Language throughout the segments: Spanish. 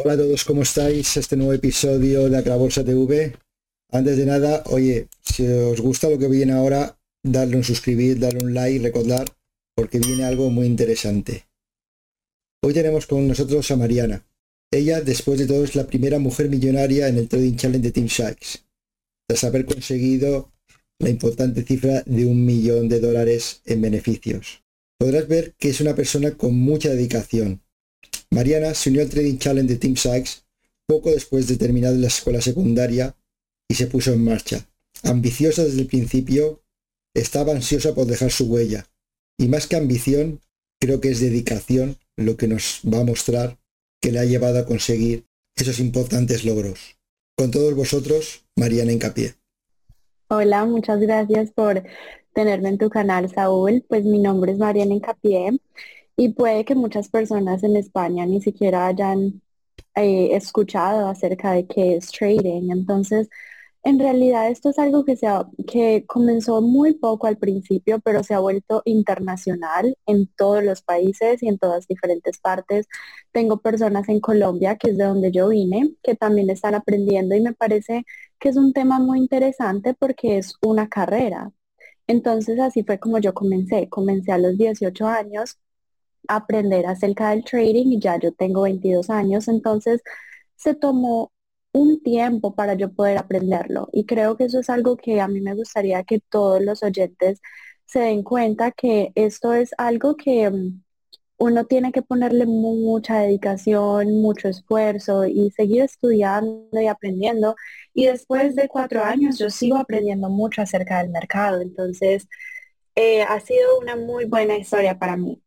Hola a todos, ¿cómo estáis? Este nuevo episodio de Acrabolsa TV. Antes de nada, oye, si os gusta lo que viene ahora, darle un suscribir, darle un like, recordar, porque viene algo muy interesante. Hoy tenemos con nosotros a Mariana. Ella, después de todo, es la primera mujer millonaria en el Trading Challenge de Team Sykes, tras haber conseguido la importante cifra de un millón de dólares en beneficios. Podrás ver que es una persona con mucha dedicación. Mariana se unió al Trading Challenge de Team Sykes poco después de terminar la escuela secundaria y se puso en marcha. Ambiciosa desde el principio, estaba ansiosa por dejar su huella. Y más que ambición, creo que es dedicación lo que nos va a mostrar que le ha llevado a conseguir esos importantes logros. Con todos vosotros, Mariana Encapié. Hola, muchas gracias por tenerme en tu canal, Saúl. Pues mi nombre es Mariana Encapié y puede que muchas personas en España ni siquiera hayan eh, escuchado acerca de qué es trading. Entonces, en realidad esto es algo que, se que comenzó muy poco al principio, pero se ha vuelto internacional en todos los países y en todas diferentes partes. Tengo personas en Colombia, que es de donde yo vine, que también están aprendiendo y me parece que es un tema muy interesante porque es una carrera. Entonces así fue como yo comencé. Comencé a los 18 años aprender acerca del trading y ya yo tengo 22 años. Entonces se tomó un tiempo para yo poder aprenderlo. Y creo que eso es algo que a mí me gustaría que todos los oyentes se den cuenta que esto es algo que mm, uno tiene que ponerle mucha dedicación, mucho esfuerzo y seguir estudiando y aprendiendo. Y después de cuatro años yo sigo aprendiendo mucho acerca del mercado. Entonces, eh, ha sido una muy buena historia para mí.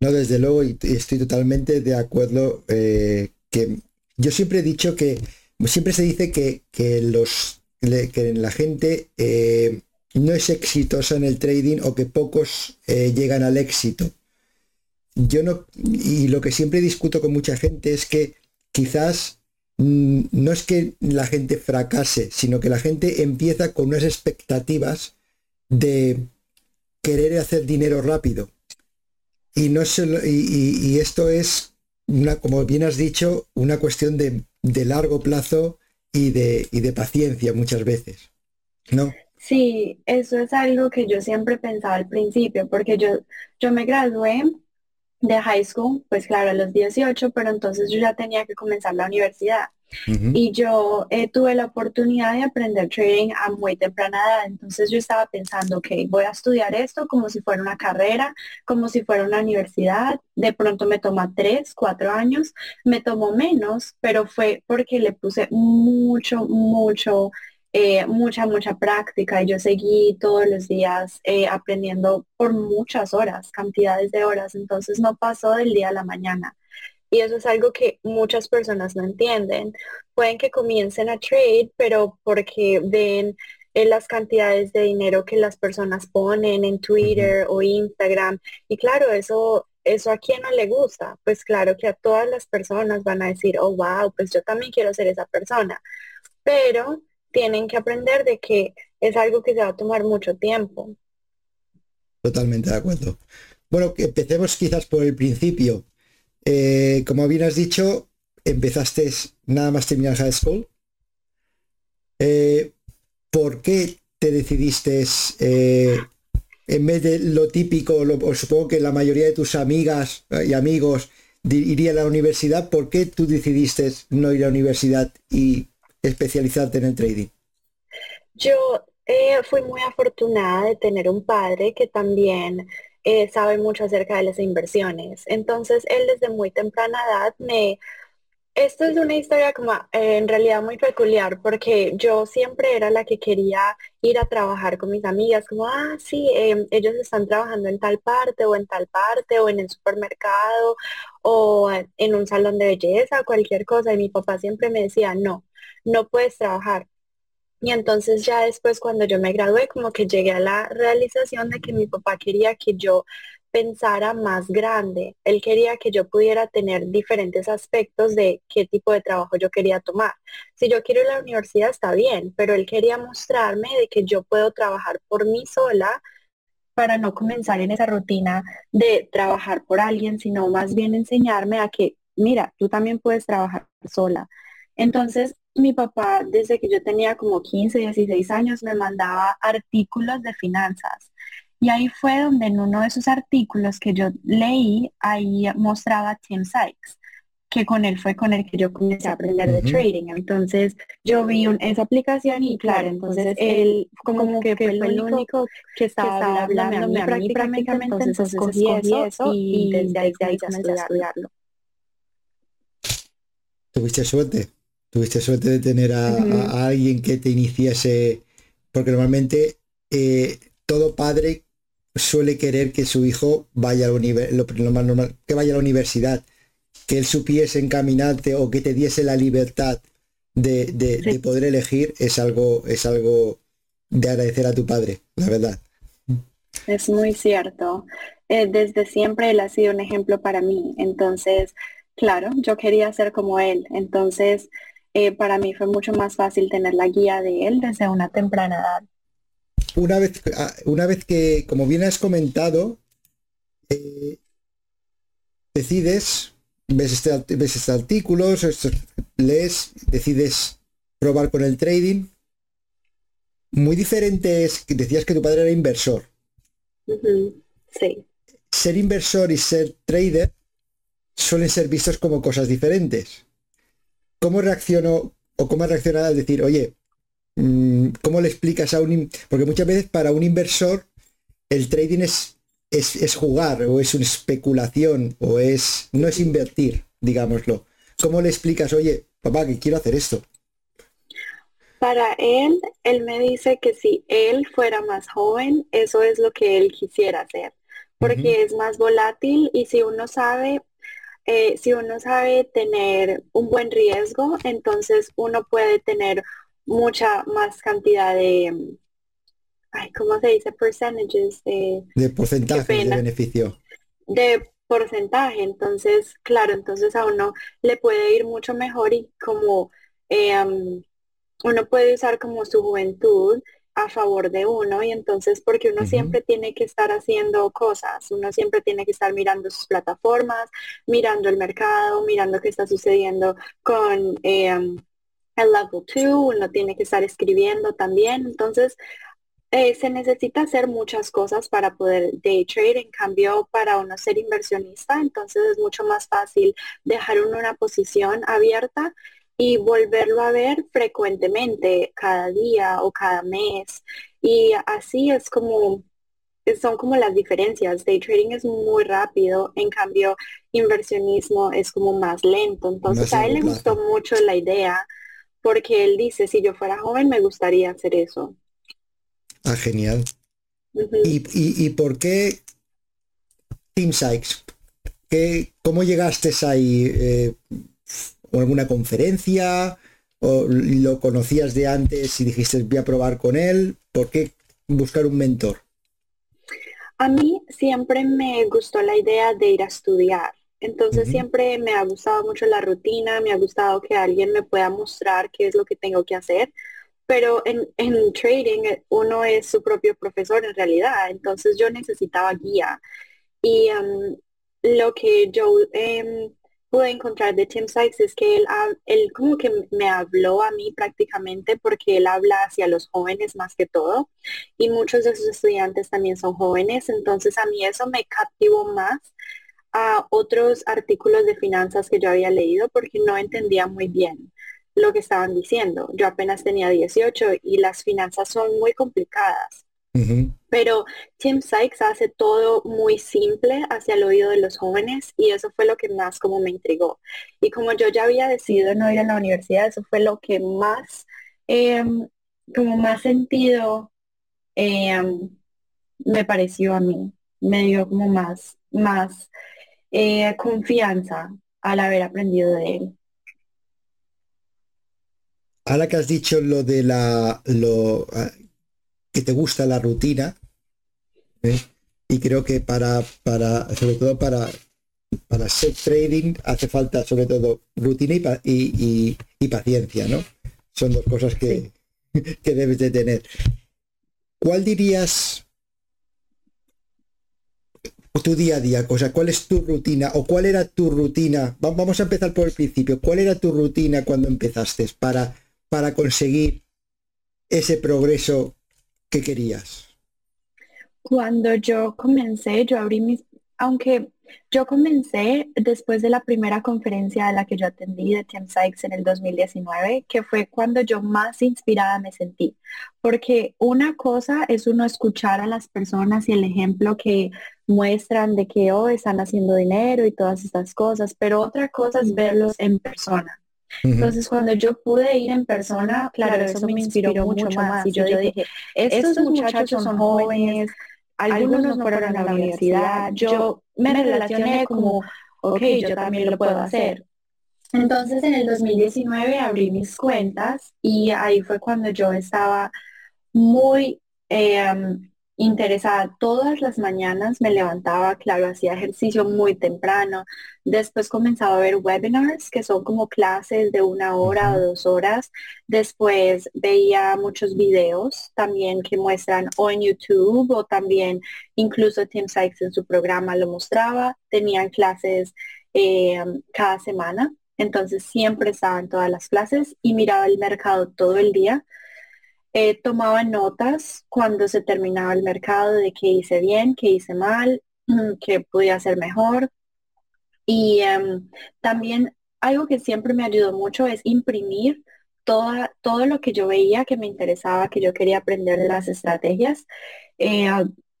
No, desde luego, y estoy totalmente de acuerdo eh, que yo siempre he dicho que, siempre se dice que, los, que la gente eh, no es exitosa en el trading o que pocos eh, llegan al éxito. Yo no, y lo que siempre discuto con mucha gente es que quizás mm, no es que la gente fracase, sino que la gente empieza con unas expectativas de querer hacer dinero rápido. Y, no y esto es como bien has dicho, una cuestión de, largo plazo y de, de paciencia muchas veces, ¿no? Sí, eso es algo que yo siempre pensaba al principio, porque yo, yo me gradué de high school, pues claro, a los 18, pero entonces yo ya tenía que comenzar la universidad. Y yo eh, tuve la oportunidad de aprender trading a muy temprana edad. Entonces yo estaba pensando, ok, voy a estudiar esto como si fuera una carrera, como si fuera una universidad. De pronto me toma tres, cuatro años, me tomó menos, pero fue porque le puse mucho, mucho, eh, mucha, mucha práctica y yo seguí todos los días eh, aprendiendo por muchas horas, cantidades de horas. Entonces no pasó del día a la mañana. Y eso es algo que muchas personas no entienden. Pueden que comiencen a trade, pero porque ven en las cantidades de dinero que las personas ponen en Twitter o Instagram. Y claro, eso, eso a quien no le gusta. Pues claro que a todas las personas van a decir, oh, wow, pues yo también quiero ser esa persona. Pero tienen que aprender de que es algo que se va a tomar mucho tiempo. Totalmente de acuerdo. Bueno, que empecemos quizás por el principio. Eh, como bien has dicho, empezaste nada más terminar high school. Eh, ¿Por qué te decidiste, eh, en vez de lo típico, lo, supongo que la mayoría de tus amigas y amigos irían a la universidad, ¿por qué tú decidiste no ir a la universidad y especializarte en el trading? Yo fui muy afortunada de tener un padre que también eh, sabe mucho acerca de las inversiones. Entonces, él desde muy temprana edad me... Esto es una historia como eh, en realidad muy peculiar porque yo siempre era la que quería ir a trabajar con mis amigas, como, ah, sí, em, ellos están trabajando en tal parte o en tal parte o en el supermercado o en un salón de belleza, cualquier cosa. Y mi papá siempre me decía, no, no puedes trabajar y entonces ya después cuando yo me gradué, como que llegué a la realización de que mi papá quería que yo pensara más grande. Él quería que yo pudiera tener diferentes aspectos de qué tipo de trabajo yo quería tomar. Si yo quiero ir a la universidad está bien, pero él quería mostrarme de que yo puedo trabajar por mí sola para no comenzar en esa rutina de trabajar por alguien, sino más bien enseñarme a que mira, tú también puedes trabajar sola. Entonces, mi papá, desde que yo tenía como 15, 16 años, me mandaba artículos de finanzas. Y ahí fue donde en uno de esos artículos que yo leí, ahí mostraba Tim Sykes que con él fue con el que yo comencé a aprender de trading. Entonces yo vi esa aplicación y claro, entonces él como, que, fue el único que estaba, hablando a mí prácticamente, entonces, cogí eso, y, desde ahí, comencé a estudiarlo. Tuviste suerte, tuviste suerte de tener a, alguien que te iniciase, porque normalmente eh, todo padre suele querer que su hijo vaya a la lo, lo más normal, que vaya a la universidad que él supiese encaminarte o que te diese la libertad de, poder elegir es algo, es algo de agradecer a tu padre, la verdad. Es muy cierto. Eh, desde siempre él ha sido un ejemplo para mí. Entonces, claro, yo quería ser como él. Entonces, eh, para mí fue mucho más fácil tener la guía de él desde una temprana edad. Una vez, ah, una vez que, como bien has comentado, eh, decides ves este, ves este artículo, lees, decides probar con el trading. Muy diferente es que decías que tu padre era inversor. Sí. Ser inversor y ser trader suelen ser vistos como cosas diferentes. ¿Cómo reaccionó o cómo reaccionado al decir, oye, mm, ¿cómo le explicas a un... Porque muchas veces para un inversor el trading es es, jugar o es una especulación o es no es invertir, digámoslo. ¿Cómo le explicas, oye, papá, que quiero hacer esto? Para él, él me dice que si él fuera más joven, eso es lo que él quisiera hacer, porque es más volátil y si uno sabe, eh, si uno sabe tener un buen riesgo, entonces uno puede tener mucha más cantidad de, ay, ¿cómo se dice? Percentages de... De porcentaje de beneficio. De porcentaje, entonces, claro, entonces a uno le puede ir mucho mejor y como em, uno puede usar como su juventud a favor de uno y entonces porque uno siempre tiene que estar haciendo cosas, uno siempre tiene que estar mirando sus plataformas, mirando el mercado, mirando qué está sucediendo con em, el level 2, uno tiene que estar escribiendo también, entonces eh, se necesita hacer muchas cosas para poder day trade. En cambio, para uno ser inversionista, entonces es mucho más fácil dejar uno una posición abierta y volverlo a ver frecuentemente, cada día o cada mes. Y así es como, son como las diferencias. Day trading es muy rápido, en cambio, inversionismo es como más lento. Entonces a él le gustó mucho la idea porque él dice, si yo fuera joven me gustaría hacer eso. Ah, genial. ¿Y, por qué Team Sykes? ¿Qué, ¿Cómo llegaste ahí? Eh, ¿Alguna conferencia? ¿O lo conocías de antes y dijiste voy a probar con él? ¿Por qué buscar un mentor? A mí siempre me gustó la idea de ir a estudiar. Entonces siempre me ha gustado mucho la rutina, me ha gustado que alguien me pueda mostrar qué es lo que tengo que hacer pero en, en, trading eh, uno es su propio profesor en realidad, entonces yo necesitaba guía. Y em, lo que yo em, pude encontrar de Tim Sykes es que él, él como que me habló a mí prácticamente porque él habla hacia los jóvenes más que todo y muchos de sus estudiantes también son jóvenes, entonces a mí eso me captivó más a otros artículos de finanzas que yo había leído porque no entendía muy bien lo que estaban diciendo. Yo apenas tenía 18 y las finanzas son muy complicadas. Pero Tim Sykes hace todo muy simple hacia el oído de los jóvenes y eso fue lo que más como me intrigó. Y como yo ya había decidido no ir a la universidad, eso fue lo que más, em, como más sentido em, me pareció a mí. Me dio como más, más eh, confianza al haber aprendido de él ahora que has dicho lo de la lo ah, que te gusta la rutina ¿eh? y creo que para para sobre todo para para ser trading hace falta sobre todo rutina y, y, paciencia no son dos cosas que, que debes de tener ¿cuál dirías tu día a día, cosa, cuál es tu rutina o cuál era tu rutina. Vamos a empezar por el principio. ¿Cuál era tu rutina cuando empezaste para, para conseguir ese progreso que querías? Cuando yo comencé, yo abrí mis, aunque yo comencé después de la primera conferencia a la que yo atendí de Tim Sykes en el 2019, que fue cuando yo más inspirada me sentí. Porque una cosa es uno escuchar a las personas y el ejemplo que muestran de que hoy oh, están haciendo dinero y todas estas cosas, pero otra cosa es verlos en persona. Entonces, cuando yo pude ir en persona, claro, eso, me inspiró, mucho más. Y yo, dije, estos muchachos son jóvenes, algunos no fueron a la universidad. Yo me relacioné como, ok, yo también lo puedo hacer. Entonces en el 2019 abrí mis cuentas y ahí fue cuando yo estaba muy eh, interesada. Todas las mañanas me levantaba, claro, hacía ejercicio muy temprano. Después comenzaba a ver webinars, que son como clases de una hora o dos horas. Después veía muchos videos también que muestran o en YouTube o también incluso Tim Sykes en su programa lo mostraba. Tenían clases eh, cada semana. Entonces siempre estaban todas las clases y miraba el mercado todo el día eh, tomaba notas cuando se terminaba el mercado de qué hice bien, qué hice mal, qué podía hacer mejor. Y em, también algo que siempre me ayudó mucho es imprimir toda, todo lo que yo veía que me interesaba, que yo quería aprender de las estrategias. Eh,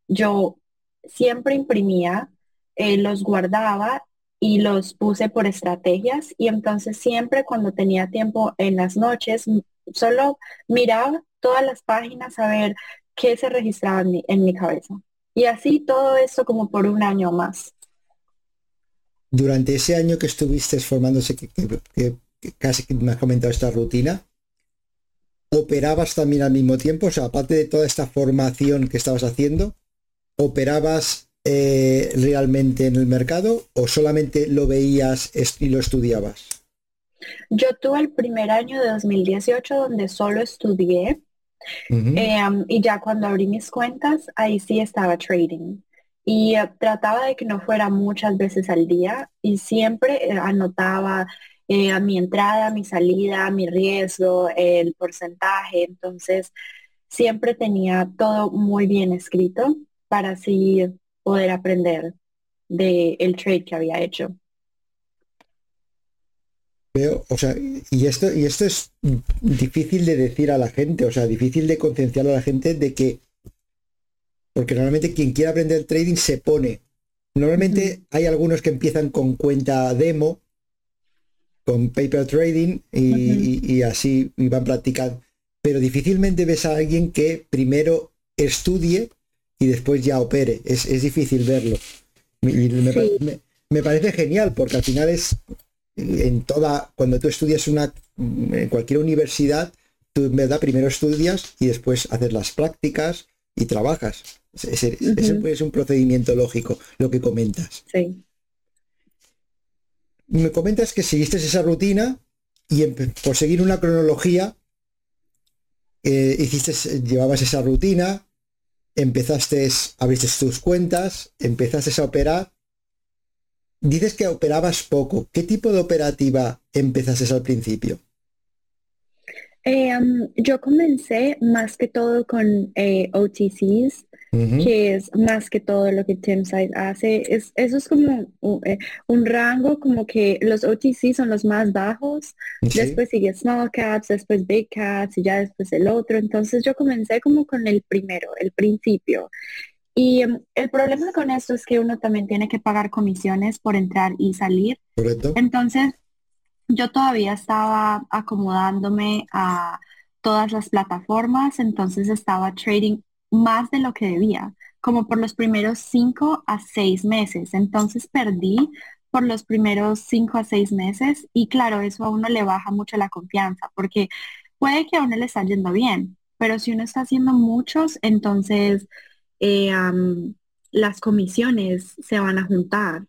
yo siempre imprimía, eh, los guardaba y los puse por estrategias y entonces siempre cuando tenía tiempo en las noches solo miraba todas las páginas a ver qué se registraba en mi, cabeza. Y así todo eso como por un año más. Durante ese año que estuviste formándose, que, casi que me has comentado esta rutina, ¿operabas también al mismo tiempo? O sea, aparte de toda esta formación que estabas haciendo, ¿operabas eh, realmente en el mercado o solamente lo veías y lo estudiabas? Yo tuve el primer año de 2018 donde solo estudié Em, y ya cuando abrí mis cuentas, ahí sí estaba trading. Y eh, trataba de que no fuera muchas veces al día y siempre eh, anotaba eh, mi entrada, mi salida, mi riesgo, el porcentaje. Entonces, siempre tenía todo muy bien escrito para así poder aprender del el trade que había hecho. Veo, o sea, y esto, y esto es difícil de decir a la gente, o sea, difícil de concienciar a la gente de que, porque normalmente quien quiere aprender trading se pone. Normalmente hay algunos que empiezan con cuenta demo, con paper trading y, así y van practicando. Pero difícilmente ves a alguien que primero estudie y después ya opere. Es, difícil verlo. me, parece genial porque al final es en toda, cuando tú estudias una, en cualquier universidad, tú en verdad primero estudias y después haces las prácticas y trabajas. Ese, es un procedimiento lógico, lo que comentas. Sí. Me comentas que seguiste esa rutina y por seguir una cronología, eh, hiciste, llevabas esa rutina, empezaste, abriste tus cuentas, empezaste a operar Dices que operabas poco. ¿Qué tipo de operativa empezaste al principio? Eh, yo comencé más que todo con eh, OTCs, que es más que todo lo que TeamSite hace. Es, eso es como eh, un, rango, como que los OTCs son los más bajos, después sigue Small Caps, después Big Caps y ya después el otro. Entonces yo comencé como con el primero, el principio. Y em, el problema con esto es que uno también tiene que pagar comisiones por entrar y salir. Entonces, yo todavía estaba acomodándome a todas las plataformas, entonces estaba trading más de lo que debía, como por los primeros cinco a seis meses. Entonces perdí por los primeros cinco a seis meses y claro, eso a uno le baja mucho la confianza porque puede que a uno le está yendo bien, pero si uno está haciendo muchos, entonces eh, las comisiones se van a juntar.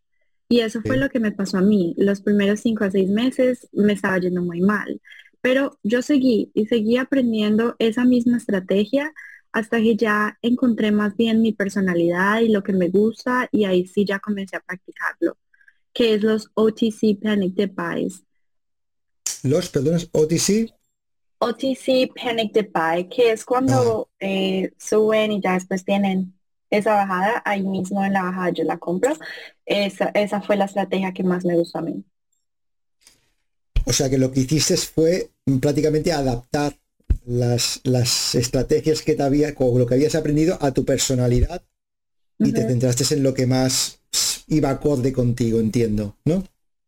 Y eso fue lo que me pasó a mí. Los primeros cinco a seis meses me estaba yendo muy mal. Pero yo seguí y seguí aprendiendo esa misma estrategia hasta que ya encontré más bien mi personalidad y lo que me gusta y ahí sí ya comencé a practicarlo, que es los OTC Panic Device. Los, perdonas, OTC. OTC Panic Depay, que es cuando ah. eh, suben y ya después tienen esa bajada, ahí mismo en la bajada yo la compro. Esa, esa fue la estrategia que más me gustó a mí. O sea que lo que hiciste fue prácticamente adaptar las, las estrategias que te había, o lo que habías aprendido a tu personalidad y te centraste en lo que más iba acorde contigo, entiendo, ¿no?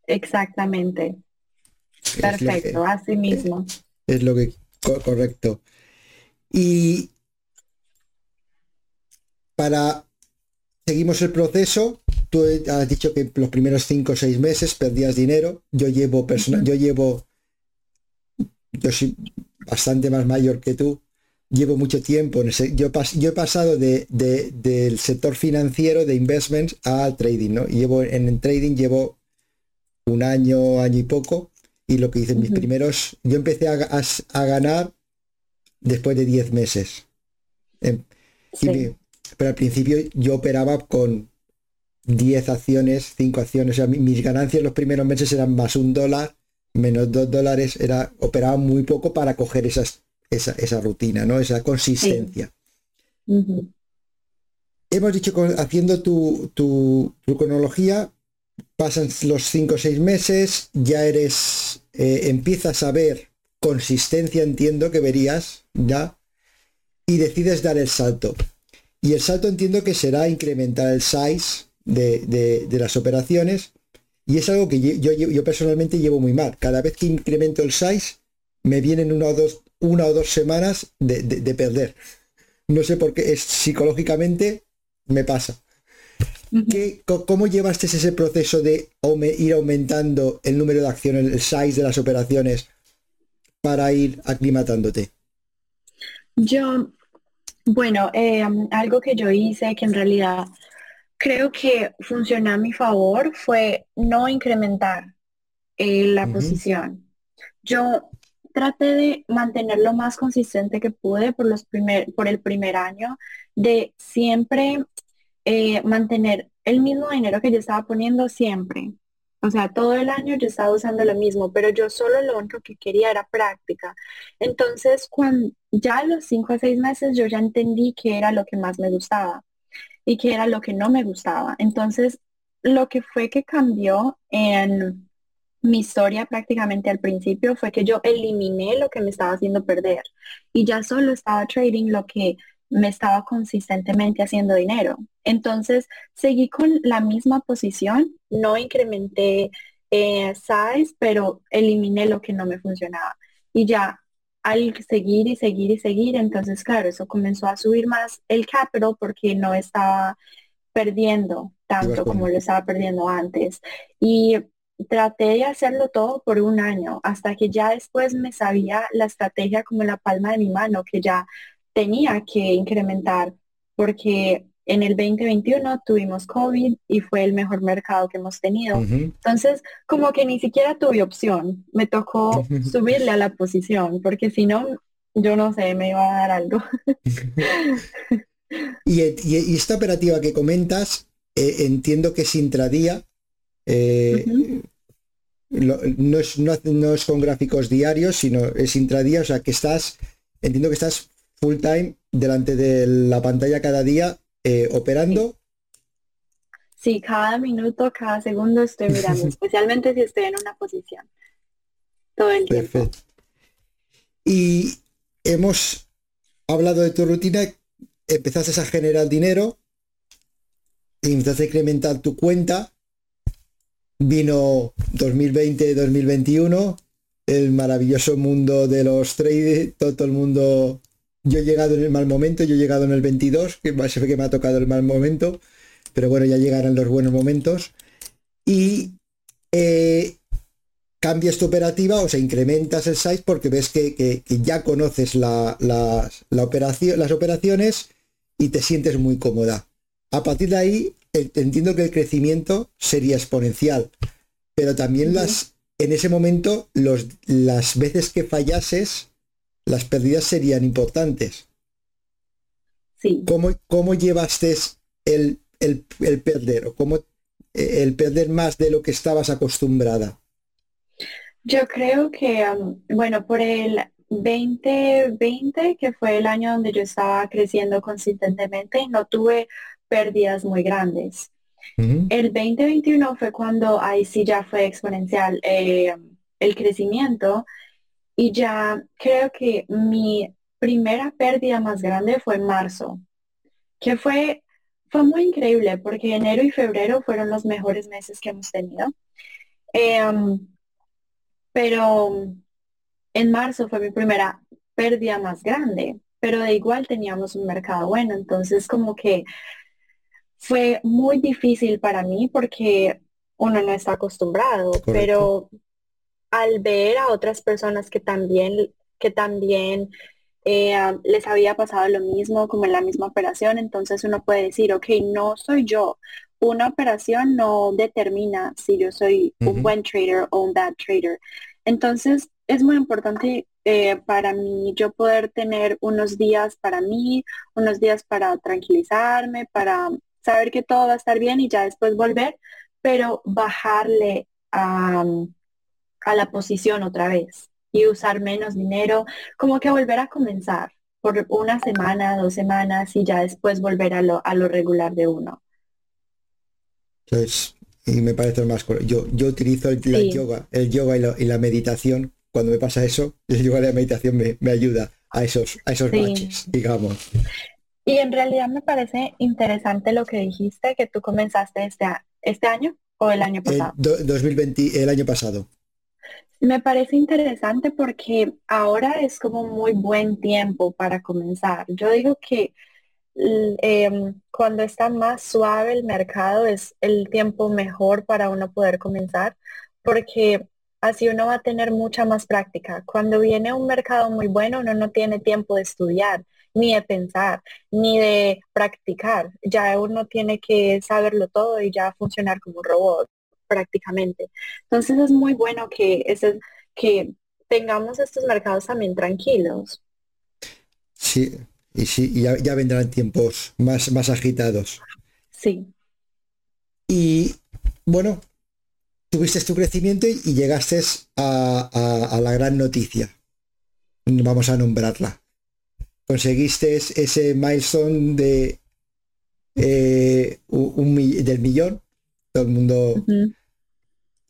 Exactamente. Perfecto, así mismo. Es lo que correcto. Y para seguimos el proceso, tú has dicho que los primeros cinco o seis meses perdías dinero. Yo llevo personal, yo llevo, yo soy bastante más mayor que tú. Llevo mucho tiempo en ese, yo, yo he pasado de, del sector financiero de investments al trading, ¿no? llevo en, el trading llevo un año, año y poco, y lo que dicen mis primeros, yo empecé a, ganar después de 10 meses. Em, pero al principio yo operaba con 10 acciones, 5 acciones, o sea, mis ganancias los primeros meses eran más un dólar, menos dos dólares, era, operaba muy poco para coger esas, esa, rutina, ¿no? Esa consistencia. Hemos dicho, haciendo tu, tu, tu cronología, pasan los 5 o 6 meses, ya eres, eh, empiezas a ver consistencia, entiendo que verías, ya, y decides dar el salto. Y el salto entiendo que será incrementar el size de, las operaciones, y es algo que yo, yo, personalmente llevo muy mal. Cada vez que incremento el size, me vienen una o dos, una o dos semanas de perder. No sé por qué, es psicológicamente me pasa. ¿Cómo llevaste ese proceso de ir aumentando el número de acciones, el size de las operaciones para ir aclimatándote? Yo, bueno, eh, algo que yo hice que en realidad creo que funcionó a mi favor fue no incrementar eh, la posición. Yo traté de mantener lo más consistente que pude por, los primer, por el primer año, de siempre eh, mantener el mismo dinero que yo estaba poniendo siempre. O sea, todo el año yo estaba usando lo mismo, pero yo solo lo único que quería era práctica. Entonces, cuando ya los cinco o seis meses yo ya entendí que era lo que más me gustaba y que era lo que no me gustaba. Entonces, lo que fue que cambió en mi historia prácticamente al principio fue que yo eliminé lo que me estaba haciendo perder y ya solo estaba trading lo que me estaba consistentemente haciendo dinero. Entonces, seguí con la misma posición, no incrementé eh, size, pero eliminé lo que no me funcionaba. Y ya al seguir y seguir y seguir, entonces, claro, eso comenzó a subir más el capital porque no estaba perdiendo tanto como lo estaba perdiendo antes. Y traté de hacerlo todo por un año, hasta que ya después me sabía la estrategia como la palma de mi mano, que ya tenía que incrementar porque en el 2021 tuvimos COVID y fue el mejor mercado que hemos tenido. Entonces, como que ni siquiera tuve opción. Me tocó subirle a la posición, porque si no, yo no sé, me iba a dar algo. y, esta operativa que comentas, eh, entiendo que es intradía. Eh, no, es, no es con gráficos diarios, sino es intradía, o sea que estás, entiendo que estás full time delante de la pantalla cada día eh, operando. Sí, cada minuto, cada segundo estoy mirando, especialmente si estoy en una posición. Todo el tiempo. Y hemos hablado de tu rutina, empezaste a generar dinero, empezaste a incrementar tu cuenta, vino 2020-2021, el maravilloso mundo de los traders, todo el mundo yo he llegado en el mal momento, yo he llegado en el 22, que se ve que me ha tocado el mal momento, pero bueno, ya llegarán los buenos momentos. Y eh, cambias tu operativa, o sea, incrementas el size porque ves que, ya conoces la, operación, las operaciones y te sientes muy cómoda. A partir de ahí, entiendo que el crecimiento sería exponencial, pero también las, en ese momento, los, las veces que fallases las pérdidas serían importantes. sí. ¿Cómo, cómo llevaste el, el, el perder? ¿O cómo el perder más de lo que estabas acostumbrada? Yo creo que, um, bueno, por el 2020, que fue el año donde yo estaba creciendo consistentemente, no tuve pérdidas muy grandes. El 2021 fue cuando ahí sí ya fue exponencial eh, el crecimiento y ya creo que mi primera pérdida más grande fue en marzo, que fue, fue muy increíble porque enero y febrero fueron los mejores meses que hemos tenido. Eh, um, pero en marzo fue mi primera pérdida más grande, pero de igual teníamos un mercado bueno, entonces como que fue muy difícil para mí porque uno no está acostumbrado, pero al ver a otras personas que también, que también eh, les había pasado lo mismo, como en la misma operación, entonces uno puede decir, ok, no soy yo. Una operación no determina si yo soy un buen trader o un bad trader. Entonces, es muy importante eh, para mí yo poder tener unos días para mí, unos días para tranquilizarme, para saber que todo va a estar bien y ya después volver, pero bajarle a, a la posición otra vez y usar menos dinero, como que volver a comenzar por una semana, dos semanas y ya después volver a lo, a lo regular de uno. Entonces, y me parece más yo yo utilizo el, yoga el yoga y, la meditación. Cuando me pasa eso el yoga y la meditación me, ayuda a esos a esos baches digamos. Y en realidad me parece interesante lo que dijiste que tú comenzaste este este año o el año pasado. el 2020 el año pasado me parece interesante porque ahora es como muy buen tiempo para comenzar yo digo que Em, cuando está más suave el mercado es el tiempo mejor para uno poder comenzar porque así uno va a tener mucha más práctica. Cuando viene un mercado muy bueno, uno no tiene tiempo de estudiar, ni de pensar, ni de practicar. Ya uno tiene que saberlo todo y ya funcionar como un robot prácticamente. Entonces es muy bueno que, ese, que tengamos estos mercados también tranquilos. Sí, y sí, ya, vendrán tiempos más, más agitados. Sí. Y bueno, tuviste tu crecimiento y, llegaste a, la gran noticia. Vamos a nombrarla. Conseguiste ese milestone de eh, un, del millón. Todo el mundo.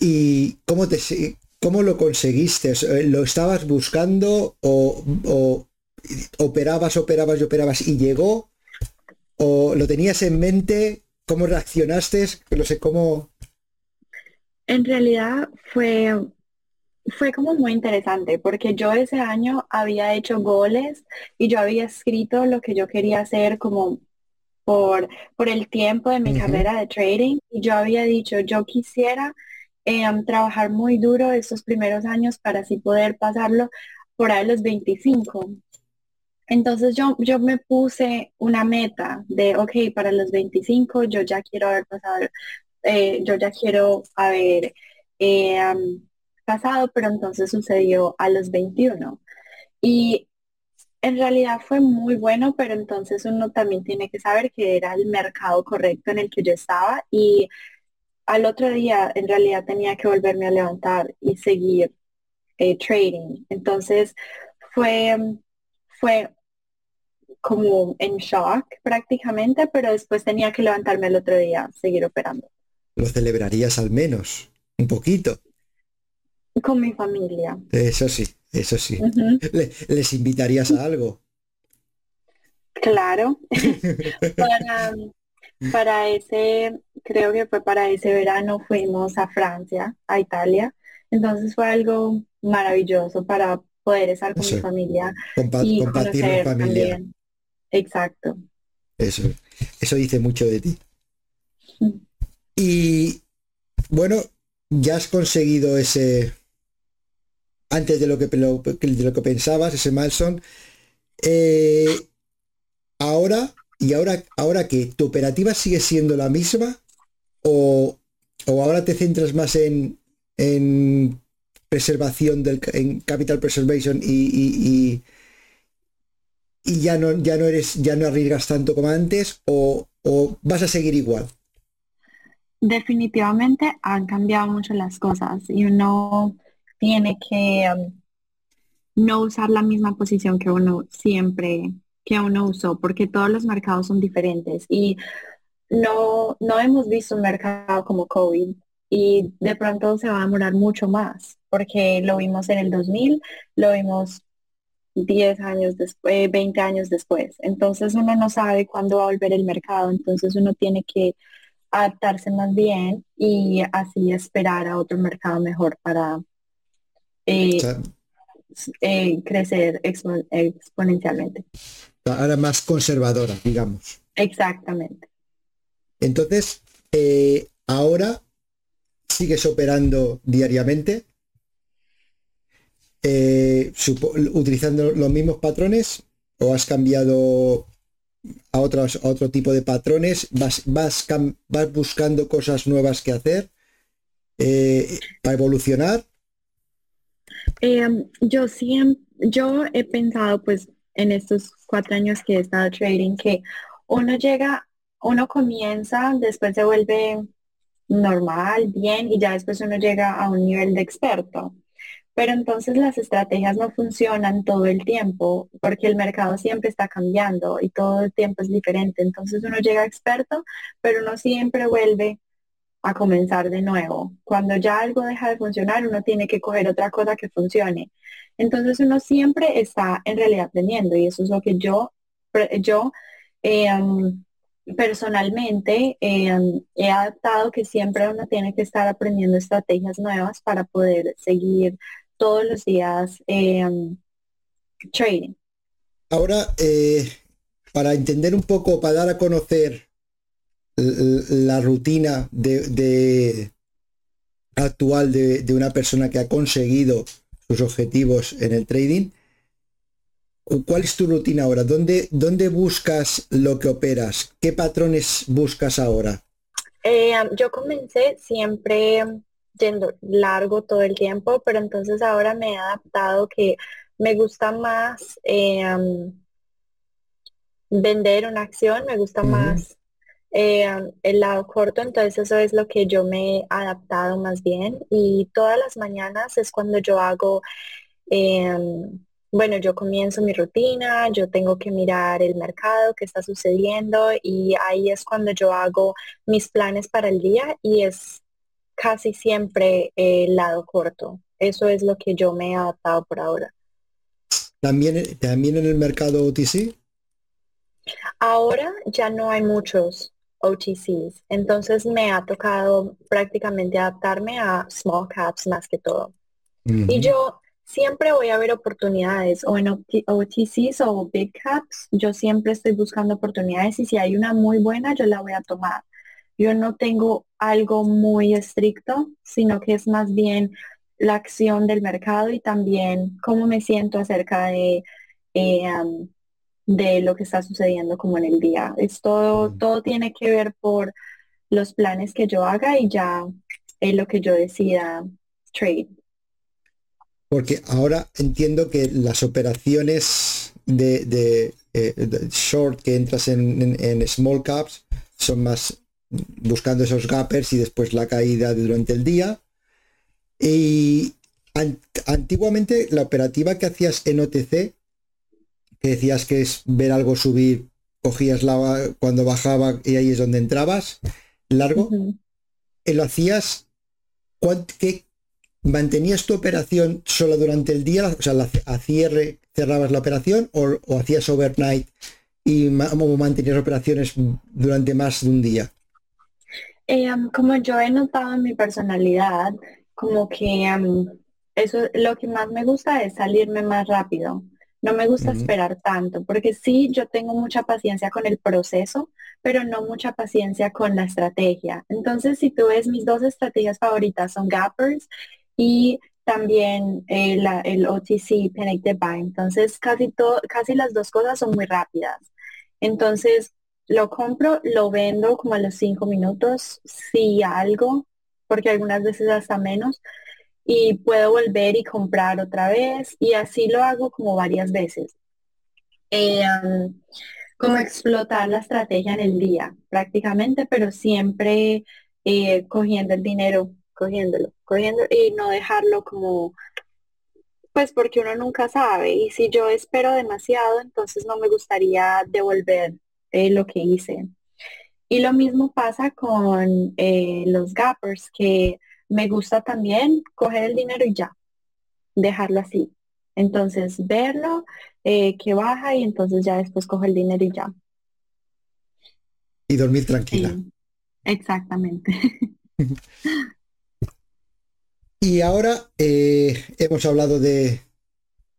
¿Y cómo te cómo lo conseguiste? ¿Lo estabas buscando o operabas, operabas y operabas y llegó? ¿O lo tenías en mente? ¿Cómo reaccionaste? No sé cómo... En realidad fue, fue como muy interesante porque yo ese año había hecho goles y yo había escrito lo que yo quería hacer como por, por el tiempo de mi carrera de trading y yo había dicho yo quisiera em, trabajar muy duro estos primeros años para así poder pasarlo por ahí los 25 entonces yo, yo me puse una meta de, ok, para los 25 yo ya quiero haber pasado, eh, yo ya quiero haber eh, pasado, pero entonces sucedió a los 21. Y en realidad fue muy bueno, pero entonces uno también tiene que saber que era el mercado correcto en el que yo estaba y al otro día en realidad tenía que volverme a levantar y seguir eh, trading. Entonces fue fue como en shock prácticamente, pero después tenía que levantarme el otro día, seguir operando. ¿Lo celebrarías al menos? Un poquito. Con mi familia. Eso sí, eso sí. ¿Les invitarías a algo? Claro. para, para ese, creo que fue para ese verano fuimos a Francia, a Italia. Entonces fue algo maravilloso para poder estar con mi familia y compartir con familia. También. Exacto. Eso, eso dice mucho de ti. Mm. Y bueno, ya has conseguido ese antes de lo que, de lo que pensabas, ese milestone. Eh, ahora, y ahora, ahora que tu operativa sigue siendo la misma, o, o ahora te centras más en, en preservación del en capital preservation y, y ya no, ya no eres, ya no arriesgas tanto como antes o, o vas a seguir igual? Definitivamente han cambiado mucho las cosas y uno tiene que um, no usar la misma posición que uno siempre, que uno usó, porque todos los mercados son diferentes y no, no hemos visto un mercado como COVID y de pronto se va a demorar mucho más, porque lo vimos en el 2000, lo vimos 10 años después, 20 años después. Entonces uno no sabe cuándo va a volver el mercado, entonces uno tiene que adaptarse más bien y así esperar a otro mercado mejor para eh, eh, crecer exponencialmente. Ahora más conservadora, digamos. Exactamente. Entonces, eh, ahora sigues operando diariamente, utilizando los mismos patrones o has cambiado a, otros, otro tipo de patrones, vas, vas, vas buscando cosas nuevas que hacer eh, para evolucionar. Yo siempre, yo he pensado pues en estos cuatro años que he estado trading que uno llega, uno comienza, después se vuelve normal, bien, y ya después uno llega a un nivel de experto. Pero entonces las estrategias no funcionan todo el tiempo porque el mercado siempre está cambiando y todo el tiempo es diferente. Entonces uno llega experto, pero uno siempre vuelve a comenzar de nuevo. Cuando ya algo deja de funcionar, uno tiene que coger otra cosa que funcione. Entonces uno siempre está en realidad aprendiendo y eso es lo que yo, yo eh, personalmente em, he adaptado que siempre uno tiene que estar aprendiendo estrategias nuevas para poder seguir todos los días em, trading. Ahora, eh, para entender un poco, para dar a conocer la rutina de, actual de, una persona que ha conseguido sus objetivos en el trading, ¿cuál es tu rutina ahora? ¿Dónde, dónde buscas lo que operas? ¿Qué patrones buscas ahora? Eh, yo comencé siempre yendo largo todo el tiempo, pero entonces ahora me he adaptado que me gusta más em, vender una acción, me gusta más em, el lado corto, entonces eso es lo que yo me he adaptado más bien y todas las mañanas es cuando yo hago, em, bueno, yo comienzo mi rutina, yo tengo que mirar el mercado, qué está sucediendo y ahí es cuando yo hago mis planes para el día y es casi siempre el lado corto. Eso es lo que yo me he adaptado por ahora. ¿También, también en el mercado OTC? Ahora ya no hay muchos OTCs, entonces me ha tocado prácticamente adaptarme a small caps más que todo. Y yo siempre voy a ver oportunidades o en OTCs o big caps, yo siempre estoy buscando oportunidades y si hay una muy buena, yo la voy a tomar. Yo no tengo algo muy estricto, sino que es más bien la acción del mercado y también cómo me siento acerca de, eh, de lo que está sucediendo como en el día. Es todo, todo tiene que ver por los planes que yo haga y ya es lo que yo decida trade. Porque ahora entiendo que las operaciones de, eh, short que entras en, small caps son más buscando esos gappers y después la caída durante el día. Y antiguamente la operativa que hacías en OTC, que decías que es ver algo subir, cogías la cuando bajaba y ahí es donde entrabas, largo, eh, lo hacías, que ¿mantenías tu operación solo durante el día? O sea, a cierre cerrabas la operación o, hacías overnight y mantenías operaciones durante más de un día? Eh, como yo he notado en mi personalidad, como que eso lo que más me gusta es salirme más rápido. No me gusta esperar tanto, porque sí, yo tengo mucha paciencia con el proceso, pero no mucha paciencia con la estrategia. Entonces, si tú ves, mis dos estrategias favoritas son Gappers y también eh, el OTC the Buy. Entonces, casi, todo, casi las dos cosas son muy rápidas. Entonces, lo compro, lo vendo como a los cinco minutos, si algo, porque algunas veces hasta menos, y puedo volver y comprar otra vez, y así lo hago como varias veces. eh, como explotar la estrategia en el día, prácticamente, pero siempre eh, cogiendo el dinero, cogiéndolo, cogiendo y no dejarlo como, pues porque uno nunca sabe. Y si yo espero demasiado, entonces no me gustaría devolver eh, lo que hice. Y lo mismo pasa con los gappers, que me gusta también coger el dinero y ya, dejarlo así. Entonces verlo, eh, que baja y entonces ya después cojo el dinero y ya. Y dormir tranquila. exactamente. y ahora eh, hemos hablado de,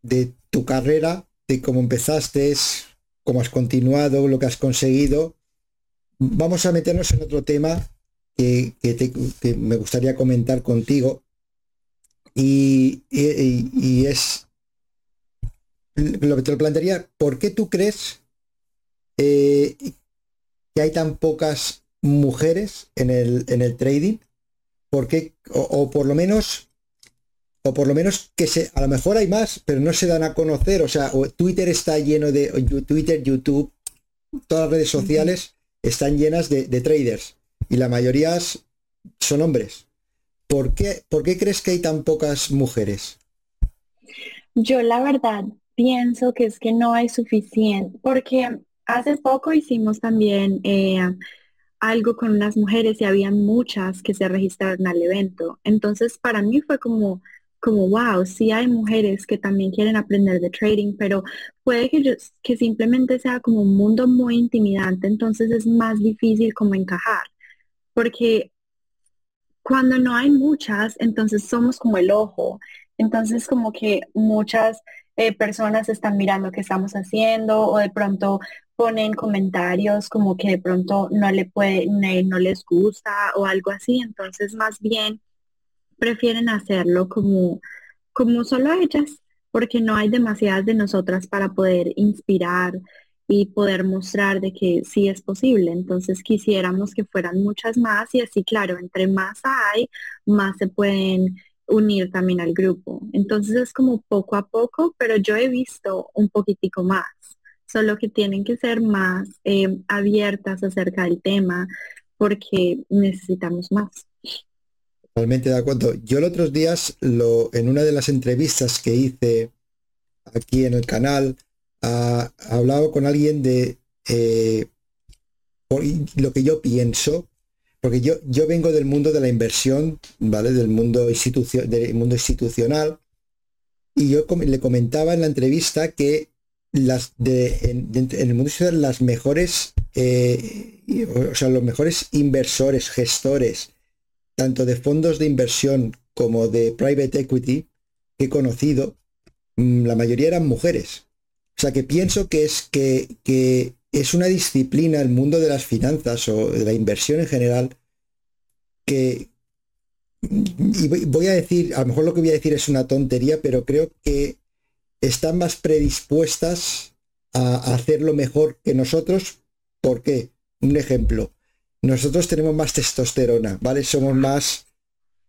de tu carrera, de cómo empezaste, cómo has continuado, lo que has conseguido vamos a meternos en otro tema que, me gustaría comentar contigo. Y, es lo que te lo plantearía, ¿por qué tú crees eh, que hay tan pocas mujeres en el, en el trading? ¿Por o, por lo menos, o por lo menos que se, a lo mejor hay más, pero no se dan a conocer. O sea, Twitter está lleno de Twitter, YouTube, todas las redes sociales están llenas de, traders y la mayoría son hombres. ¿Por qué, ¿Por qué crees que hay tan pocas mujeres? Yo la verdad pienso que es que no hay suficiente, porque hace poco hicimos también eh, algo con unas mujeres y había muchas que se registraron al evento. Entonces para mí fue como, como, wow, sí hay mujeres que también quieren aprender de trading, pero puede que, que simplemente sea como un mundo muy intimidante, entonces es más difícil como encajar, porque cuando no hay muchas, entonces somos como el ojo, entonces como que muchas eh, personas están mirando qué estamos haciendo o de pronto ponen comentarios como que de pronto no le puede, no les gusta o algo así, entonces más bien prefieren hacerlo como, como solo ellas, porque no hay demasiadas de nosotras para poder inspirar y poder mostrar de que sí es posible. Entonces quisiéramos que fueran muchas más y así, claro, entre más hay, más se pueden unir también al grupo. Entonces es como poco a poco, pero yo he visto un poquitico más, solo que tienen que ser más eh, abiertas acerca del tema porque necesitamos más. Totalmente de acuerdo. Yo los otros días, lo, en una de las entrevistas que hice aquí en el canal, ha, hablado con alguien de eh, lo que yo pienso, porque yo, yo vengo del mundo de la inversión, ¿vale? Del mundo, del mundo institucional, y yo le comentaba en la entrevista que las de, en, el mundo institucional las mejores, eh, o sea, los mejores inversores, gestores, tanto de fondos de inversión como de private equity que he conocido, mm, la mayoría eran mujeres. O sea que pienso que es que, es una disciplina, el mundo de las finanzas o de la inversión en general, que, y voy a decir, a lo mejor lo que voy a decir es una tontería, pero creo que están más predispuestas a hacerlo mejor que nosotros. ¿Por qué? Un ejemplo nosotros tenemos más testosterona, ¿vale? Somos más,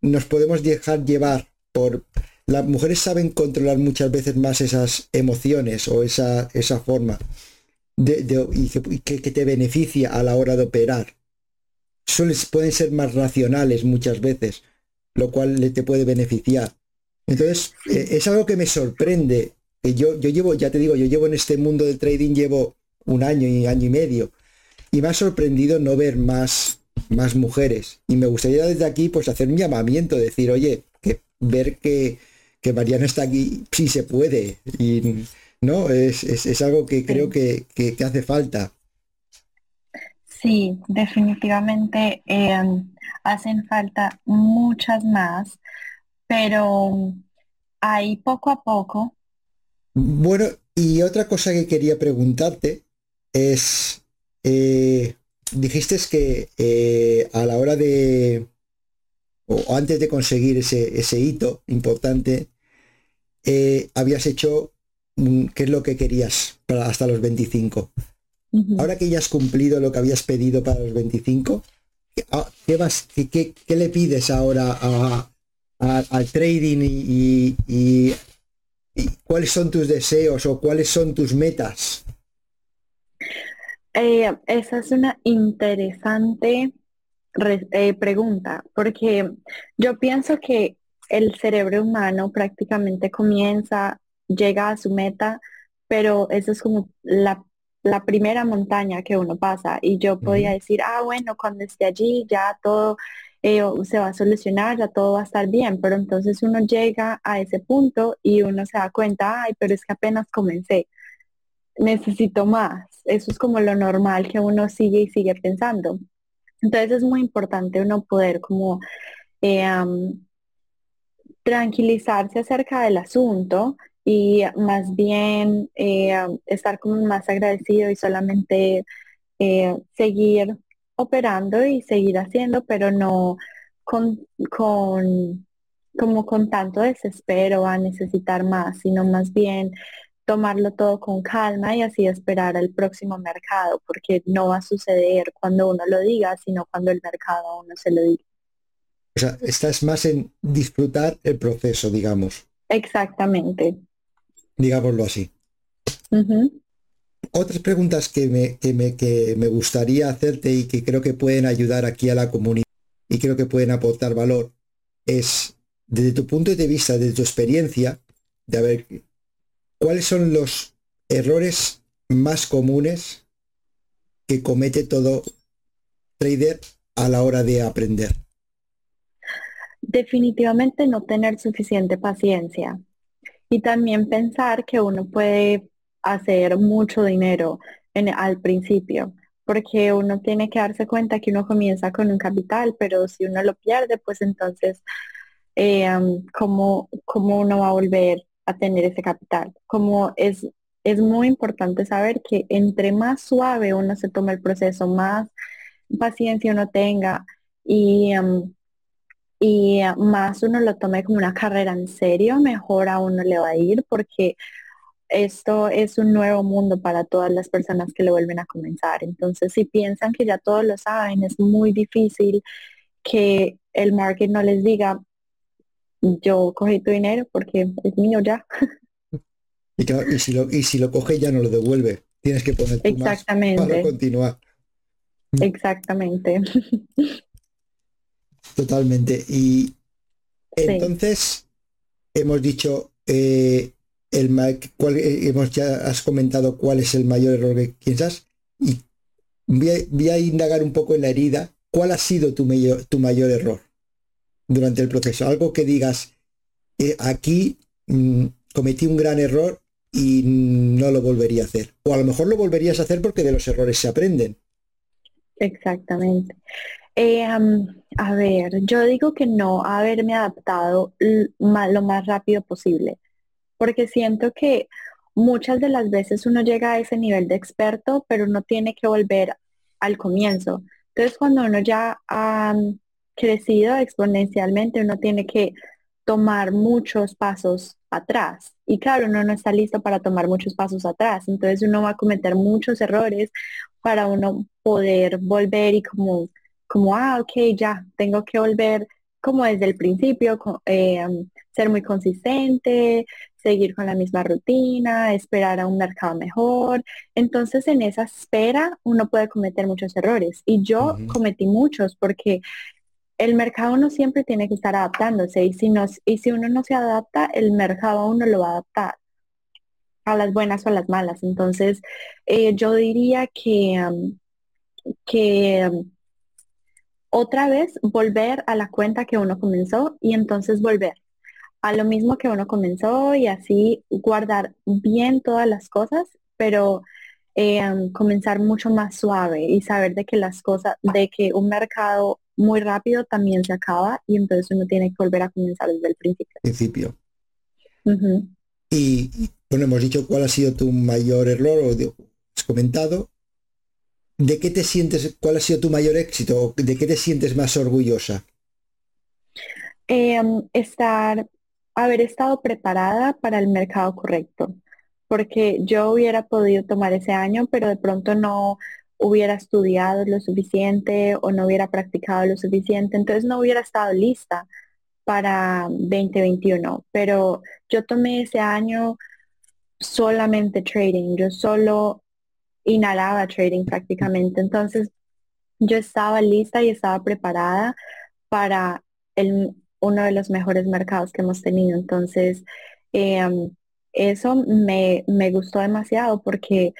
nos podemos dejar llevar por... Las mujeres saben controlar muchas veces más esas emociones o esa, esa forma de, que, te beneficia a la hora de operar. Suelen, pueden ser más racionales muchas veces, lo cual le te puede beneficiar. Entonces, eh, es algo que me sorprende. Yo, yo llevo, ya te digo, yo llevo en este mundo del trading, llevo un año y año y medio y me ha sorprendido no ver más, más mujeres. Y me gustaría desde aquí pues hacer un llamamiento, decir, oye, que ver que, que Mariana está aquí, sí se puede. Y no, es, algo que creo que, hace falta. Sí, definitivamente em, hacen falta muchas más, pero ahí poco a poco. Bueno, y otra cosa que quería preguntarte es, eh, dijiste que eh, a la hora de, o antes de conseguir ese, ese hito importante, eh, habías hecho qué es lo que querías para hasta los 25. Ahora que ya has cumplido lo que habías pedido para los 25, ah, ¿qué, vas, qué, le pides ahora al trading y, y, cuáles son tus deseos o cuáles son tus metas Eh, esa es una interesante eh, pregunta, porque yo pienso que el cerebro humano prácticamente comienza, llega a su meta, pero eso es como la, primera montaña que uno pasa. Y yo podía decir, ah, bueno, cuando esté allí ya todo eh, se va a solucionar, ya todo va a estar bien, pero entonces uno llega a ese punto y uno se da cuenta, ay, pero es que apenas comencé necesito más. Eso es como lo normal que uno sigue y sigue pensando. Entonces es muy importante uno poder como eh, tranquilizarse acerca del asunto y más bien eh, estar como más agradecido y solamente eh, seguir operando y seguir haciendo, pero no con, con como con tanto desespero a necesitar más, sino más bien tomarlo todo con calma y así esperar al próximo mercado, porque no va a suceder cuando uno lo diga, sino cuando el mercado a uno se lo diga. O sea, estás más en disfrutar el proceso, digamos. Exactamente. Digámoslo así. Otras preguntas que me, que, me, que me gustaría hacerte y que creo que pueden ayudar aquí a la comunidad y creo que pueden aportar valor es, desde tu punto de vista, desde tu experiencia, de haber ¿cuáles son los errores más comunes que comete todo trader a la hora de aprender? Definitivamente no tener suficiente paciencia y también pensar que uno puede hacer mucho dinero en, al principio, porque uno tiene que darse cuenta que uno comienza con un capital, pero si uno lo pierde, pues entonces, eh, ¿cómo, ¿cómo uno va a volver a tener ese capital. Como es, es muy importante saber que entre más suave uno se toma el proceso, más paciencia uno tenga y, y más uno lo tome como una carrera en serio, mejor a uno le va a ir porque esto es un nuevo mundo para todas las personas que le vuelven a comenzar. Entonces, si piensan que ya todos lo saben, es muy difícil que el market no les diga, yo cogí tu dinero porque es mío ya. Y, si lo, y si lo coge ya no lo devuelve. Tienes que poner tu Exactamente. para continuar. Exactamente. Totalmente. Y entonces hemos dicho eh, el cuál, eh, hemos ya has comentado cuál es el mayor error que piensas y voy a, indagar un poco en la herida. ¿Cuál ha sido tu mayor, tu mayor error? durante el proceso. Algo que digas, eh, aquí mm, cometí un gran error y no lo volvería a hacer. O a lo mejor lo volverías a hacer porque de los errores se aprenden. Exactamente. Eh, a ver, yo digo que no haberme adaptado lo más rápido posible, porque siento que muchas de las veces uno llega a ese nivel de experto, pero uno tiene que volver al comienzo. Entonces, cuando uno ya crecido exponencialmente, uno tiene que tomar muchos pasos atrás. Y claro, uno no está listo para tomar muchos pasos atrás. Entonces uno va a cometer muchos errores para uno poder volver y como, como ah, ok, ya, tengo que volver como desde el principio, eh, ser muy consistente, seguir con la misma rutina, esperar a un mercado mejor. Entonces en esa espera uno puede cometer muchos errores. Y yo cometí muchos porque el mercado no siempre tiene que estar adaptándose y si, y si uno no se adapta, el mercado a uno lo va a adaptar a las buenas o a las malas. Entonces, eh, yo diría que, que otra vez volver a la cuenta que uno comenzó y entonces volver a lo mismo que uno comenzó y así guardar bien todas las cosas, pero eh, comenzar mucho más suave y saber de que las cosas, de que un mercado muy rápido también se acaba y entonces uno tiene que volver a comenzar desde el principio. Principio. Y bueno, hemos dicho cuál ha sido tu mayor error o has comentado. ¿De qué te sientes, cuál ha sido tu mayor éxito? ¿De qué te sientes más orgullosa? Em, estar, haber estado preparada para el mercado correcto, porque yo hubiera podido tomar ese año, pero de pronto no hubiera estudiado lo suficiente o no hubiera practicado lo suficiente, entonces no hubiera estado lista para 2021. Pero yo tomé ese año solamente trading, yo solo inhalaba trading prácticamente. Entonces, yo estaba lista y estaba preparada para el, uno de los mejores mercados que hemos tenido. Entonces, em, eso me, me, gustó demasiado porque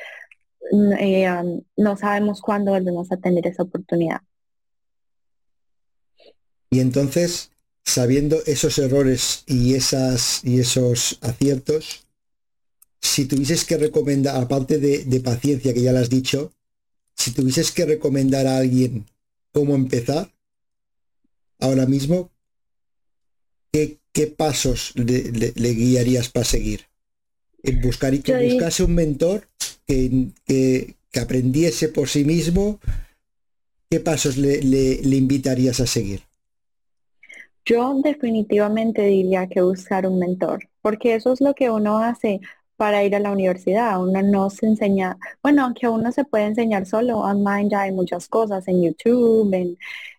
mm, em, no sabemos cuándo volvemos a tener esa oportunidad. Y entonces, sabiendo esos errores y, esas, y esos aciertos, si tuvieses que recomendar, aparte de, de paciencia que ya lo has dicho, si tuvieses que recomendar a alguien cómo empezar, ahora mismo, ¿qué, pasos le, guiarías para seguir? En buscar y que buscase un mentor que, que, aprendiese por sí mismo, ¿qué pasos le, le invitarías a seguir? Yo definitivamente diría que buscar un mentor, porque eso es lo que uno hace para ir a la universidad. Uno no se enseña, bueno, aunque uno se puede enseñar solo online, ya hay muchas cosas en YouTube, en,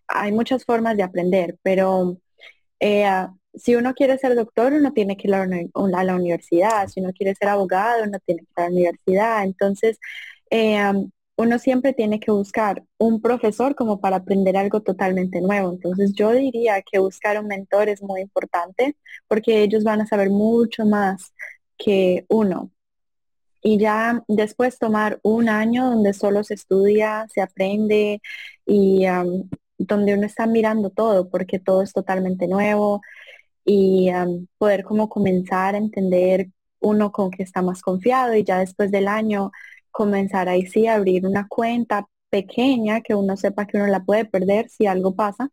hay muchas formas de aprender, pero eh, si uno quiere ser doctor, uno tiene que ir a la, universidad, si uno quiere ser abogado, uno tiene que ir a la universidad. Entonces, eh, uno siempre tiene que buscar un profesor como para aprender algo totalmente nuevo. Entonces yo diría que buscar un mentor es muy importante porque ellos van a saber mucho más que uno. Y ya después tomar un año donde solo se estudia, se aprende y donde uno está mirando todo porque todo es totalmente nuevo y poder como comenzar a entender uno con que está más confiado y ya después del año comenzar ahí sí a abrir una cuenta pequeña que uno sepa que uno la puede perder si algo pasa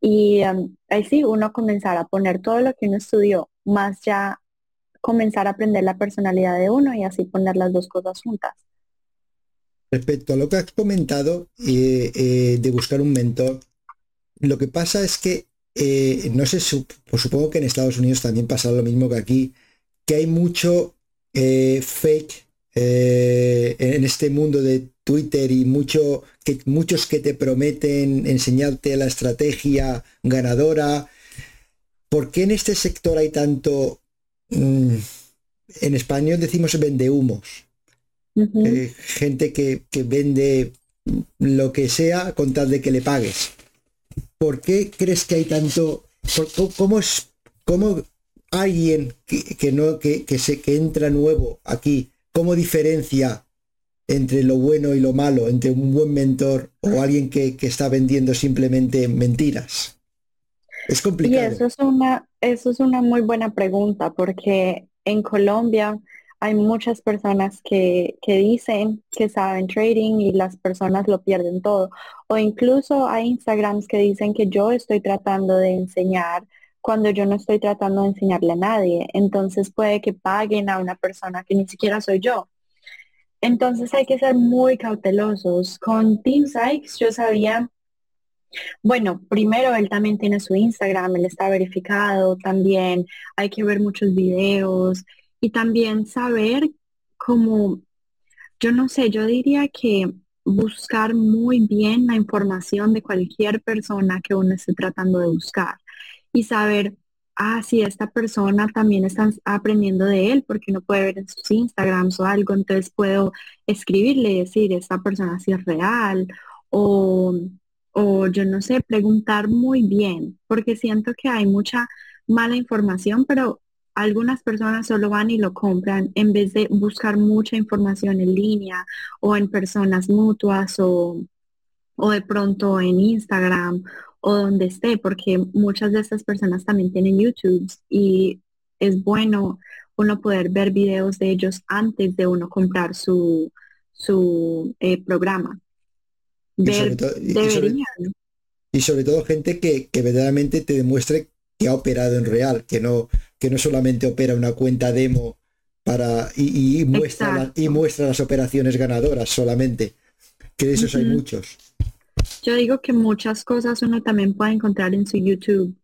y ahí sí uno comenzar a poner todo lo que uno estudió más ya comenzar a aprender la personalidad de uno y así poner las dos cosas juntas. Respecto a lo que has comentado eh, eh, de buscar un mentor, lo que pasa es que, eh, no sé, pues supongo que en Estados Unidos también pasa lo mismo que aquí, que hay mucho fake en este mundo de Twitter y mucho, muchos que te prometen enseñarte la estrategia ganadora. ¿Por qué en este sector hay tanto Mm, en español decimos vende humos. Eh, gente que, vende lo que sea con tal de que le pagues. ¿Por qué crees que hay tanto? ¿Cómo es cómo alguien que, no que, se que entra nuevo aquí, cómo diferencia entre lo bueno y lo malo, entre un buen mentor o alguien que, que está vendiendo simplemente mentiras? Es complicado. Y eso es una, eso es una muy buena pregunta porque en Colombia hay muchas personas que, que, dicen que saben trading y las personas lo pierden todo. O incluso hay Instagrams que dicen que yo estoy tratando de enseñar cuando yo no estoy tratando de enseñarle a nadie. Entonces puede que paguen a una persona que ni siquiera soy yo. Entonces hay que ser muy cautelosos. Con Team Sykes yo sabía bueno, primero él también tiene su Instagram, él está verificado, también hay que ver muchos videos y también saber cómo, yo no sé, yo diría que buscar muy bien la información de cualquier persona que uno esté tratando de buscar y saber, ah, si esta persona también está aprendiendo de él, porque uno puede ver en sus Instagrams o algo, entonces puedo escribirle y decir, esta persona si es real o o yo no sé, preguntar muy bien, porque siento que hay mucha mala información, pero algunas personas solo van y lo compran en vez de buscar mucha información en línea o en personas mutuas o, o de pronto en Instagram o donde esté, porque muchas de estas personas también tienen YouTube y es bueno uno poder ver videos de ellos antes de uno comprar su, su eh, programa y, sobre todo, gente que, verdaderamente te demuestre que ha operado en real, que no, que no solamente opera una cuenta demo para y, muestra y muestra las operaciones ganadoras solamente, que de esos hay muchos. Yo digo que muchas cosas uno también puede encontrar en su YouTube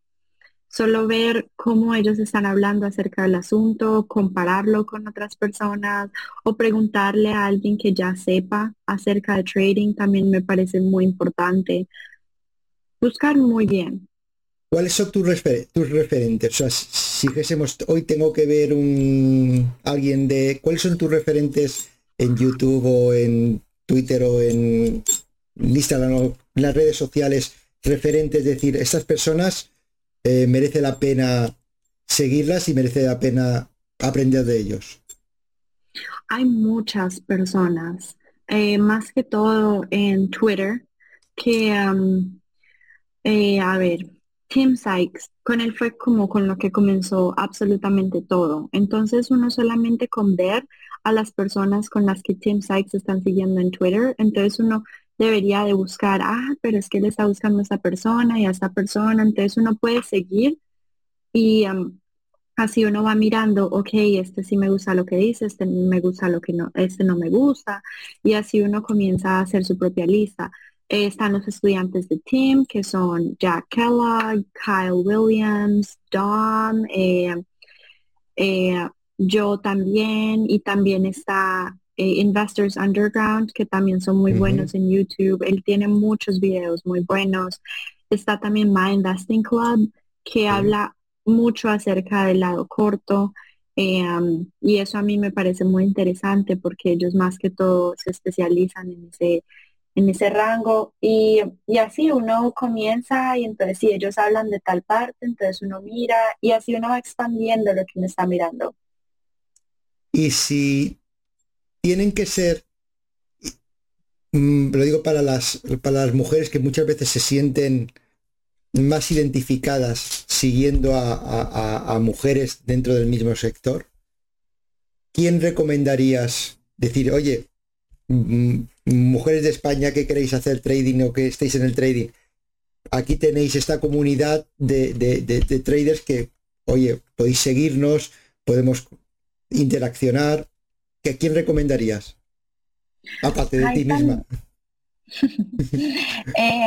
solo ver cómo ellos están hablando acerca del asunto, compararlo con otras personas o preguntarle a alguien que ya sepa acerca de trading también me parece muy importante. Buscar muy bien. ¿Cuáles son tus, tus referentes? O sea, si dijésemos, hoy tengo que ver un alguien de... ¿Cuáles son tus referentes en YouTube o en Twitter o en Instagram o en las redes sociales referentes, es decir, estas personas eh, merece la pena seguirlas y merece la pena aprender de ellos? Hay muchas personas, eh, más que todo en Twitter, que, eh, a ver, Tim Sykes, con él fue como con lo que comenzó absolutamente todo. Entonces uno solamente con ver a las personas con las que Tim Sykes están siguiendo en Twitter, entonces uno debería de buscar, ah, pero es que él está buscando a esa persona y a esa persona, entonces uno puede seguir y así uno va mirando, ok, este sí me gusta lo que dice, este me gusta lo que no, este no me gusta, y así uno comienza a hacer su propia lista. Eh, están los estudiantes de Team, que son Jack Kellogg, Kyle Williams, Dom, eh, eh, yo también, y también está Investors Underground, que también son muy buenos en YouTube. Él tiene muchos videos muy buenos. Está también My Investing Club, que habla mucho acerca del lado corto eh, y eso a mí me parece muy interesante porque ellos más que todo se especializan en ese, en ese rango y, así uno comienza y entonces si ellos hablan de tal parte, entonces uno mira y así uno va expandiendo lo que uno está mirando. Y si tienen que ser, mm, lo digo para las, para las mujeres que muchas veces se sienten más identificadas siguiendo a, mujeres dentro del mismo sector, ¿quién recomendarías decir, oye, mm, mujeres de España que queréis hacer trading o que estéis en el trading? Aquí tenéis esta comunidad de, traders que, oye, podéis seguirnos, podemos interaccionar. ¿A quién recomendarías? Aparte de ti misma. Eh,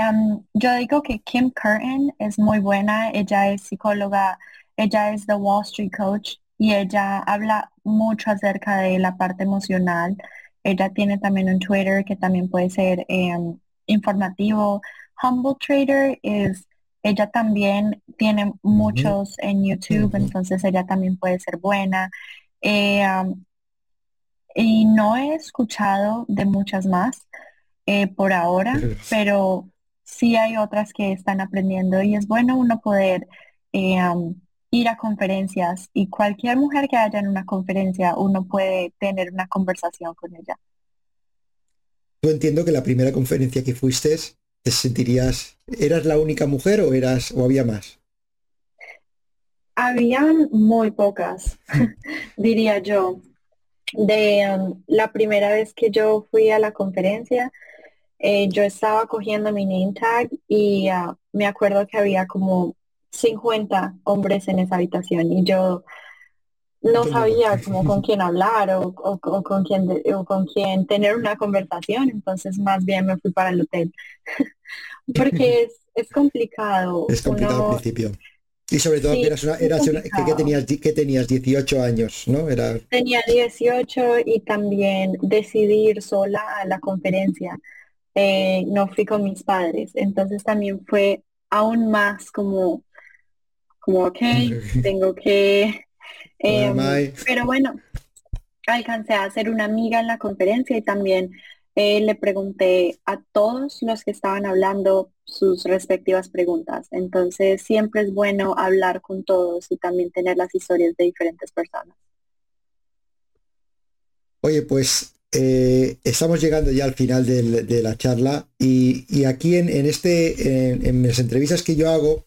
yo digo que Kim Curtin es muy buena, ella es psicóloga, ella es The Wall Street Coach y ella habla mucho acerca de la parte emocional. Ella tiene también un Twitter que también puede ser em, informativo. Humble Trader es, ella también tiene muchos en YouTube, entonces ella también puede ser buena. Eh, y no he escuchado de muchas más. Eh, por ahora, pero sí hay otras que están aprendiendo y es bueno uno poder eh, ir a conferencias y cualquier mujer que haya en una conferencia, uno puede tener una conversación con ella. Tú entiendo que la primera conferencia que fuiste, te sentirías, ¿eras la única mujer o eras o había más? Habían muy pocas, diría yo. De la primera vez que yo fui a la conferencia, eh, yo estaba cogiendo mi name tag y ah, me acuerdo que había como 50 hombres en esa habitación y yo no sabía como con quién hablar o, con quién o con quién tener una conversación, entonces más bien me fui para el hotel. Porque es, complicado. Es complicado al principio. Y sobre todo que, eras una, que, tenías, que tenías 18 años, ¿no? Era... Tenía 18 y también decidir sola a la conferencia. Eh, no fui con mis padres. Entonces también fue aún más como, como ok, tengo que... Em, pero bueno, alcancé a ser una amiga en la conferencia y también eh, le pregunté a todos los que estaban hablando sus respectivas preguntas. Entonces siempre es bueno hablar con todos y también tener las historias de diferentes personas. Oye, pues eh, estamos llegando ya al final de la charla y, aquí en, este, en, las entrevistas que yo hago,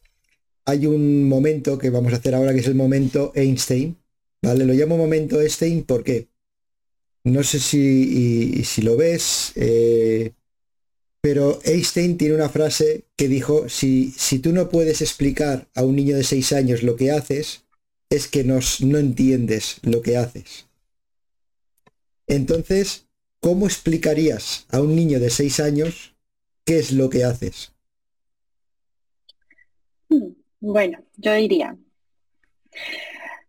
hay un momento que vamos a hacer ahora que es el momento Einstein, ¿vale? Lo llamo momento Einstein porque no sé si, si lo ves, eh, pero Einstein tiene una frase que dijo, si, si tú no puedes explicar a un niño de seis años lo que haces, es que nos, no entiendes lo que haces. Entonces, ¿cómo explicarías a un niño de seis años qué es lo que haces? Bueno, yo diría,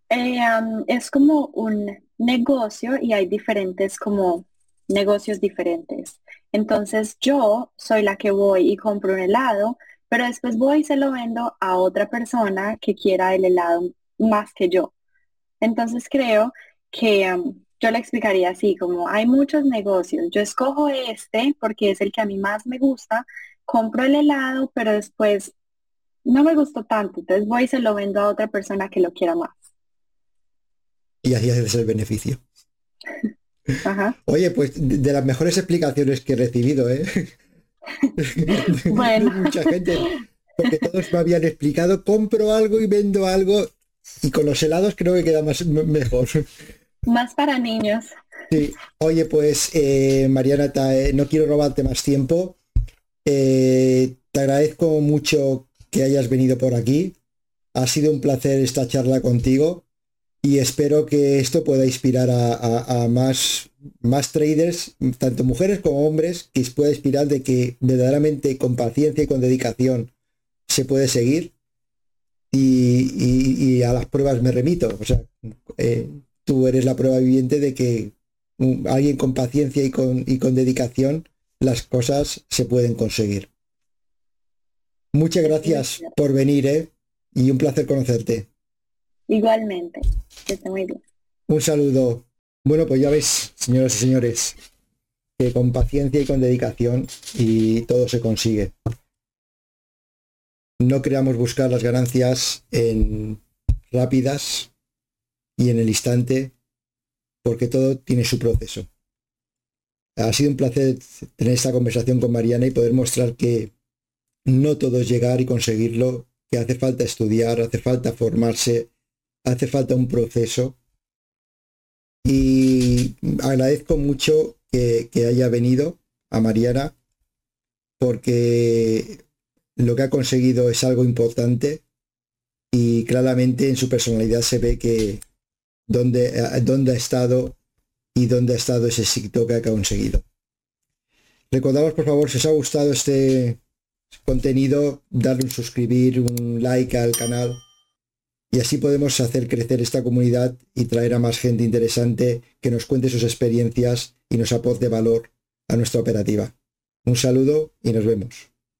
eh, es como un negocio y hay diferentes como negocios diferentes. Entonces yo soy la que voy y compro un helado, pero después voy y se lo vendo a otra persona que quiera el helado más que yo. Entonces creo que yo le explicaría así, como hay muchos negocios, yo escojo este porque es el que a mí más me gusta, compro el helado, pero después no me gustó tanto, entonces voy y se lo vendo a otra persona que lo quiera más. Y así haces el beneficio. Oye, pues de las mejores explicaciones que he recibido, ¿eh? Bueno. Mucha gente, porque todos me habían explicado, compro algo y vendo algo, y con los helados creo que queda más mejor. Más para niños. Sí. Oye, pues eh, Mariana, eh, no quiero robarte más tiempo. Eh, te agradezco mucho que hayas venido por aquí. Ha sido un placer esta charla contigo y espero que esto pueda inspirar a, más, más traders, tanto mujeres como hombres, que pueda inspirar de que verdaderamente con paciencia y con dedicación se puede seguir y, a las pruebas me remito. O sea, eh, tú eres la prueba viviente de que alguien con paciencia y con, y con dedicación las cosas se pueden conseguir. Muchas gracias por venir, ¿eh? Y un placer conocerte. Igualmente, muy bien. Un saludo. Bueno, pues ya veis, señoras y señores, que con paciencia y con dedicación y todo se consigue. No creamos buscar las ganancias en rápidas y en el instante, porque todo tiene su proceso. Ha sido un placer tener esta conversación con Mariana y poder mostrar que no todo es llegar y conseguirlo, que hace falta estudiar, hace falta formarse, hace falta un proceso y agradezco mucho que, haya venido a Mariana porque lo que ha conseguido es algo importante y claramente en su personalidad se ve que dónde, dónde ha estado y dónde ha estado ese éxito que ha conseguido. Recordamos por favor si os ha gustado este contenido, darle un suscribir, un like al canal y así podemos hacer crecer esta comunidad y traer a más gente interesante que nos cuente sus experiencias y nos aporte valor a nuestra operativa. Un saludo y nos vemos.